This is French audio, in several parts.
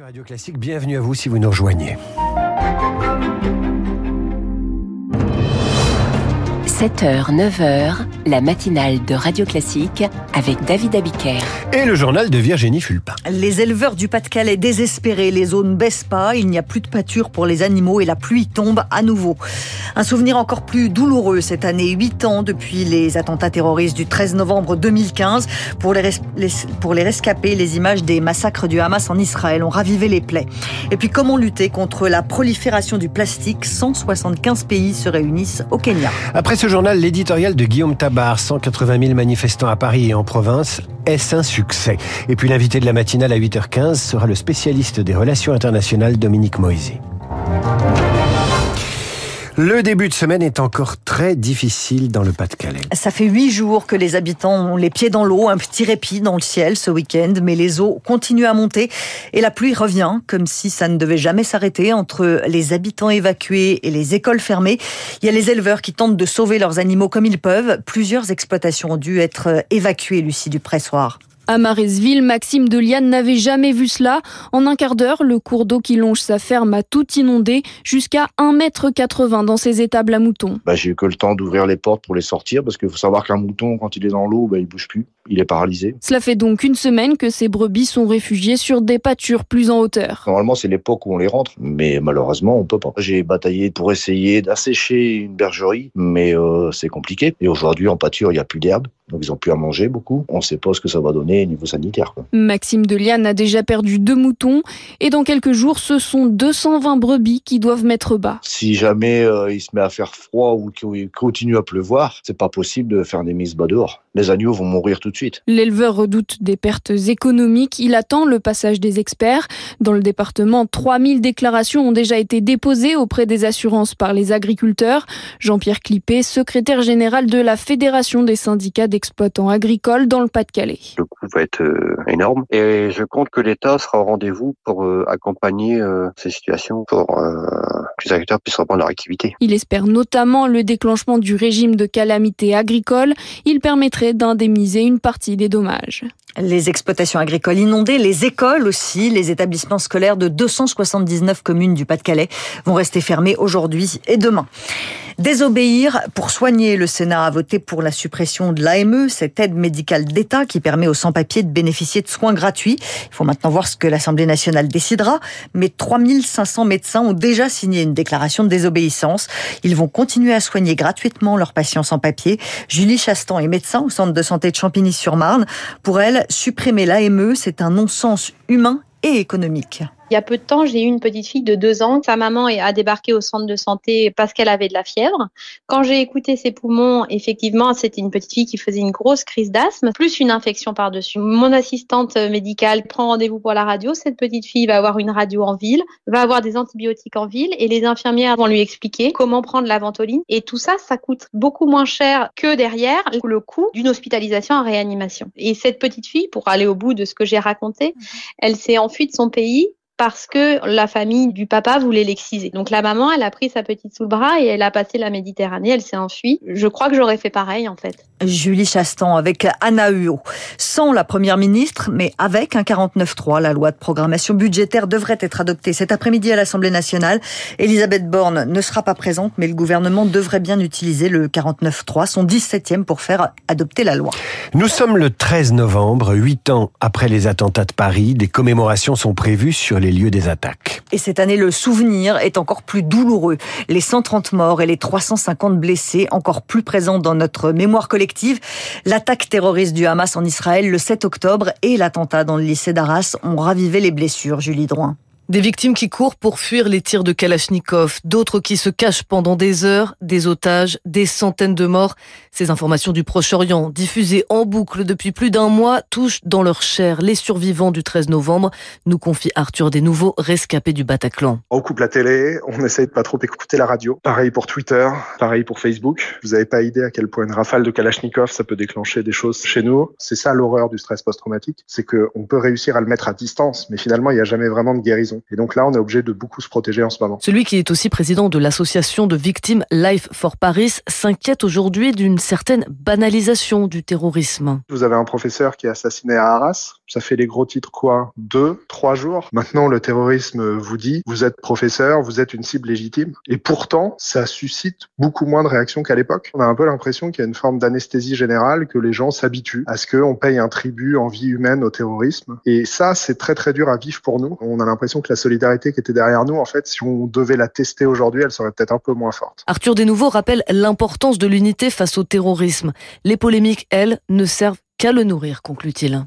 Radio Classique, bienvenue à vous si vous nous rejoignez. 7h, 9h, la matinale de Radio Classique avec David Abiker. Et le journal de Virginie Fulpin. Les éleveurs du Pas-de-Calais désespérés, les eaux ne baissent pas, il n'y a plus de pâture pour les animaux et la pluie tombe à nouveau. Un souvenir encore plus douloureux cette année, 8 ans depuis les attentats terroristes du 13 novembre 2015. Pour les, les, pour les rescapés, les images des massacres du Hamas en Israël ont ravivé les plaies. Et puis comment lutter contre la prolifération du plastique? 175 pays se réunissent au Kenya. Après ce journal, l'éditorial de Guillaume Tabar, 180 000 manifestants à Paris et en province, est-ce un succès? Et puis l'invité de la matinale à 8h15 sera le spécialiste des relations internationales Dominique Moisy. Le début de semaine est encore très difficile dans le Pas-de-Calais. Ça fait huit jours que les habitants ont les pieds dans l'eau, un petit répit dans le ciel ce week-end, mais les eaux continuent à monter et la pluie revient comme si ça ne devait jamais s'arrêter entre les habitants évacués et les écoles fermées. Il y a les éleveurs qui tentent de sauver leurs animaux comme ils peuvent. Plusieurs exploitations ont dû être évacuées, Lucie du Pressoir. À Maresville, Maxime Deliane n'avait jamais vu cela. En un quart d'heure, le cours d'eau qui longe sa ferme a tout inondé jusqu'à 1,80 m dans ses étables à moutons. Bah, j'ai eu que le temps d'ouvrir les portes pour les sortir parce qu'il faut savoir qu'un mouton, quand il est dans l'eau, bah, il bouge plus. Il est paralysé. Cela fait donc une semaine que ces brebis sont réfugiées sur des pâtures plus en hauteur. Normalement, c'est l'époque où on les rentre, mais malheureusement, on peut pas. J'ai bataillé pour essayer d'assécher une bergerie, mais euh, c'est compliqué. Et aujourd'hui, en pâture, il n'y a plus d'herbe. Donc ils ont plus à manger beaucoup. On ne sait pas ce que ça va donner au niveau sanitaire. Quoi. Maxime Deliane a déjà perdu deux moutons et dans quelques jours, ce sont 220 brebis qui doivent mettre bas. Si jamais euh, il se met à faire froid ou qu'il continue à pleuvoir, c'est pas possible de faire des mises bas dehors. Les agneaux vont mourir tout de suite. L'éleveur redoute des pertes économiques. Il attend le passage des experts. Dans le département, 3000 déclarations ont déjà été déposées auprès des assurances par les agriculteurs. Jean-Pierre Clippé, secrétaire général de la Fédération des syndicats d'exploitants agricoles dans le Pas-de-Calais. Le coût va être euh, énorme et je compte que l'État sera au rendez-vous pour euh, accompagner euh, ces situations pour que les agriculteurs puissent reprendre leur activité. Il espère notamment le déclenchement du régime de calamité agricole. Il permettrait d'indemniser une partie des dommages. Les exploitations agricoles inondées, les écoles aussi, les établissements scolaires de 279 communes du Pas-de-Calais vont rester fermés aujourd'hui et demain. Désobéir pour soigner, le Sénat a voté pour la suppression de l'AME, cette aide médicale d'État qui permet aux sans-papiers de bénéficier de soins gratuits. Il faut maintenant voir ce que l'Assemblée nationale décidera, mais 3500 médecins ont déjà signé une déclaration de désobéissance. Ils vont continuer à soigner gratuitement leurs patients sans papier. Julie Chastan est médecin au centre de santé de Champigny-sur-Marne. Pour elle, supprimer l'AME, c'est un non-sens humain et économique. Il y a peu de temps, j'ai eu une petite fille de deux ans. Sa maman a débarqué au centre de santé parce qu'elle avait de la fièvre. Quand j'ai écouté ses poumons, effectivement, c'était une petite fille qui faisait une grosse crise d'asthme, plus une infection par-dessus. Mon assistante médicale prend rendez-vous pour la radio. Cette petite fille va avoir une radio en ville, va avoir des antibiotiques en ville et les infirmières vont lui expliquer comment prendre la ventoline. Et tout ça, ça coûte beaucoup moins cher que derrière le coût d'une hospitalisation en réanimation. Et cette petite fille, pour aller au bout de ce que j'ai raconté, elle s'est enfuie de son pays parce que la famille du papa voulait l'exciser. Donc la maman, elle a pris sa petite sous le bras et elle a passé la Méditerranée, elle s'est enfuie. Je crois que j'aurais fait pareil en fait. Julie Chastan avec Anna Huot. Sans la première ministre, mais avec un 49-3, la loi de programmation budgétaire devrait être adoptée cet après-midi à l'Assemblée nationale. Elisabeth Borne ne sera pas présente, mais le gouvernement devrait bien utiliser le 49-3, son 17e, pour faire adopter la loi. Nous sommes le 13 novembre, huit ans après les attentats de Paris. Des commémorations sont prévues sur les Et cette année, le souvenir est encore plus douloureux. Les 130 morts et les 350 blessés, encore plus présents dans notre mémoire collective L'attaque terroriste du Hamas en Israël le 7 octobre et l'attentat dans le lycée d'Arras ont ravivé les blessures, Julie Drouin. Des victimes qui courent pour fuir les tirs de Kalachnikov, d'autres qui se cachent pendant des heures, des otages, des centaines de morts. Ces informations du Proche-Orient, diffusées en boucle depuis plus d'un mois, touchent dans leur chair les survivants du 13 novembre, nous confie Arthur des nouveaux rescapés du Bataclan. On coupe la télé, on essaye de pas trop écouter la radio. Pareil pour Twitter, pareil pour Facebook. Vous n'avez pas idée à quel point une rafale de Kalachnikov, ça peut déclencher des choses chez nous. C'est ça l'horreur du stress post-traumatique, c'est qu'on peut réussir à le mettre à distance, mais finalement, il n'y a jamais vraiment de guérison. Et donc là, on est obligé de beaucoup se protéger en ce moment. Celui qui est aussi président de l'association de victimes Life for Paris s'inquiète aujourd'hui d'une certaine banalisation du terrorisme. Vous avez un professeur qui est assassiné à Arras, Ça fait les gros titres quoi? Deux, trois jours? Maintenant, le terrorisme vous dit, vous êtes professeur, vous êtes une cible légitime. Et pourtant, ça suscite beaucoup moins de réactions qu'à l'époque. On a un peu l'impression qu'il y a une forme d'anesthésie générale, que les gens s'habituent à ce qu'on paye un tribut en vie humaine au terrorisme. Et ça, c'est très très dur à vivre pour nous. On a l'impression que la solidarité qui était derrière nous, en fait, si on devait la tester aujourd'hui, elle serait peut-être un peu moins forte. Arthur Desnouveaux rappelle l'importance de l'unité face au terrorisme. Les polémiques, elles, ne servent qu'à le nourrir, conclut-il.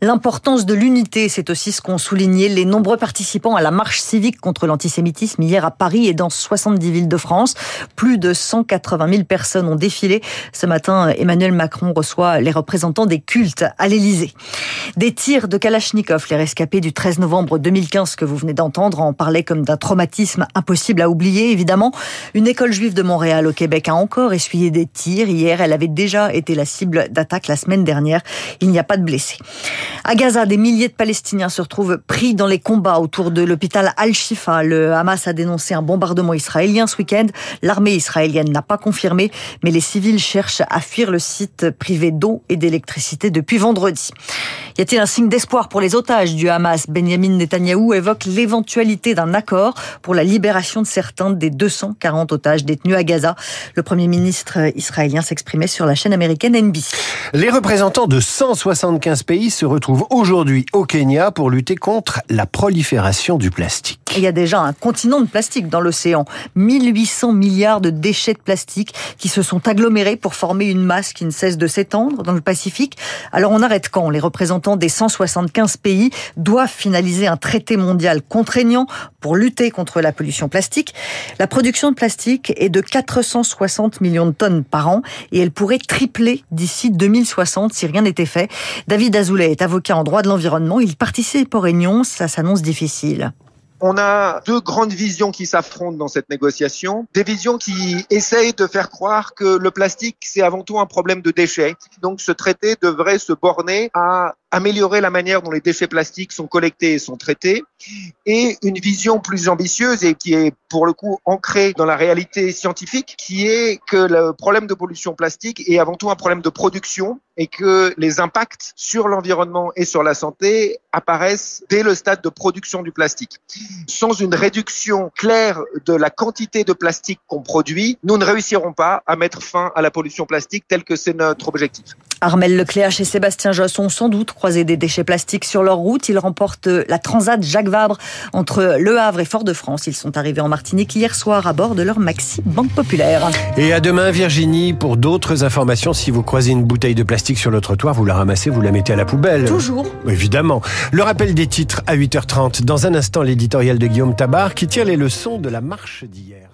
L'importance de l'unité, c'est aussi ce qu'ont souligné les nombreux participants à la marche civique contre l'antisémitisme hier à Paris et dans 70 villes de France. Plus de 180 000 personnes ont défilé. Ce matin, Emmanuel Macron reçoit les représentants des cultes à l'Élysée. Des tirs de Kalachnikov, les rescapés du 13 novembre 2015 que vous venez d'entendre, en parlaient comme d'un traumatisme impossible à oublier, évidemment. Une école juive de Montréal au Québec a encore essuyé des tirs. Hier, elle avait déjà été la cible d'attaque la semaine dernière. Il n'y a pas de blessés. À Gaza, des milliers de Palestiniens se retrouvent pris dans les combats autour de l'hôpital Al-Shifa. Le Hamas a dénoncé un bombardement israélien ce week-end. L'armée israélienne n'a pas confirmé, mais les civils cherchent à fuir le site privé d'eau et d'électricité depuis vendredi. Y a-t-il un signe d'espoir pour les otages du Hamas? Benjamin Netanyahou évoque l'éventualité d'un accord pour la libération de certains des 240 otages détenus à Gaza. Le premier ministre israélien s'exprimait sur la chaîne américaine NBC. Les représentants de 175 pays se retrouvent aujourd'hui au Kenya pour lutter contre la prolifération du plastique. Il y a déjà un continent de plastique dans l'océan. 1800 milliards de déchets de plastique qui se sont agglomérés pour former une masse qui ne cesse de s'étendre dans le Pacifique. Alors on arrête quand? Les représentants des 175 pays doivent finaliser un traité mondial contraignant pour lutter contre la pollution plastique. La production de plastique est de 460 millions de tonnes par an et elle pourrait tripler d'ici 2060 si rien n'était fait. David Azoulay est avocat en droit de l'environnement. Il participe aux réunions. Ça s'annonce difficile. On a deux grandes visions qui s'affrontent dans cette négociation. Des visions qui essayent de faire croire que le plastique, c'est avant tout un problème de déchets. Donc ce traité devrait se borner à améliorer la manière dont les déchets plastiques sont collectés et sont traités, et une vision plus ambitieuse et qui est pour le coup ancrée dans la réalité scientifique, qui est que le problème de pollution plastique est avant tout un problème de production et que les impacts sur l'environnement et sur la santé apparaissent dès le stade de production du plastique. Sans une réduction claire de la quantité de plastique qu'on produit, nous ne réussirons pas à mettre fin à la pollution plastique tel que c'est notre objectif. Armel Lecléache et Sébastien Josse sans doute croisé des déchets plastiques sur leur route. Ils remportent la Transat Jacques Vabre entre Le Havre et Fort-de-France. Ils sont arrivés en Martinique hier soir à bord de leur Maxi Banque Populaire. Et à demain, Virginie, pour d'autres informations. Si vous croisez une bouteille de plastique sur le trottoir, vous la ramassez, vous la mettez à la poubelle. Toujours. Évidemment. Le rappel des titres à 8h30. Dans un instant, l'éditorial de Guillaume Tabar qui tire les leçons de la marche d'hier.